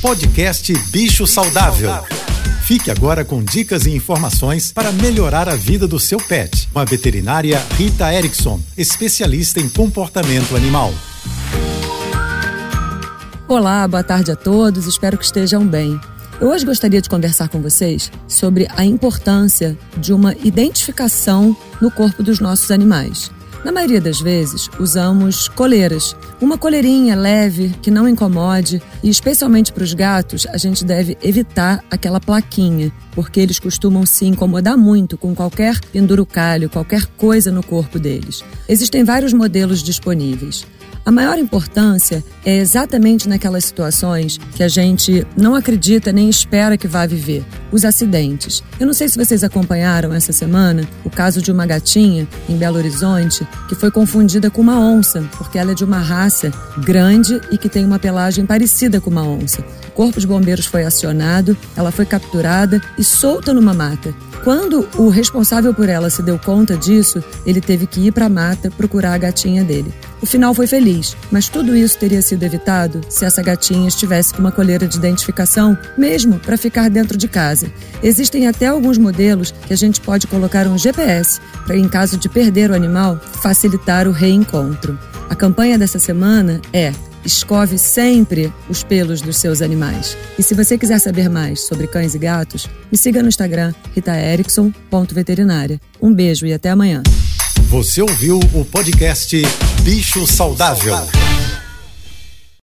Podcast Bicho Saudável. Fique agora com dicas e informações para melhorar a vida do seu pet. Com a veterinária Rita Erickson, especialista em comportamento animal. Olá, boa tarde a todos, espero que estejam bem. Eu hoje gostaria de conversar com vocês sobre a importância de uma identificação no corpo dos nossos animais. Na maioria das vezes, usamos coleiras. Uma coleirinha leve, que não incomode, e especialmente para os gatos, a gente deve evitar aquela plaquinha, porque eles costumam se incomodar muito com qualquer pendurucalho, qualquer coisa no corpo deles. Existem vários modelos disponíveis. A maior importância é exatamente naquelas situações que a gente não acredita nem espera que vá viver os acidentes. Eu não sei se vocês acompanharam essa semana o caso de uma gatinha em Belo Horizonte que foi confundida com uma onça, porque ela é de uma raça grande e que tem uma pelagem parecida com uma onça. O corpo de bombeiros foi acionado, ela foi capturada e solta numa mata. Quando o responsável por ela se deu conta disso, ele teve que ir para a mata procurar a gatinha dele. O final foi feliz, mas tudo isso teria sido evitado se essa gatinha estivesse com uma coleira de identificação, mesmo para ficar dentro de casa. Existem até alguns modelos que a gente pode colocar um GPS para, em caso de perder o animal, facilitar o reencontro. A campanha dessa semana é Escove sempre os pelos dos seus animais. E se você quiser saber mais sobre cães e gatos, me siga no Instagram ritaerickson.veterinária. Um beijo e até amanhã. Você ouviu o podcast Bicho Saudável.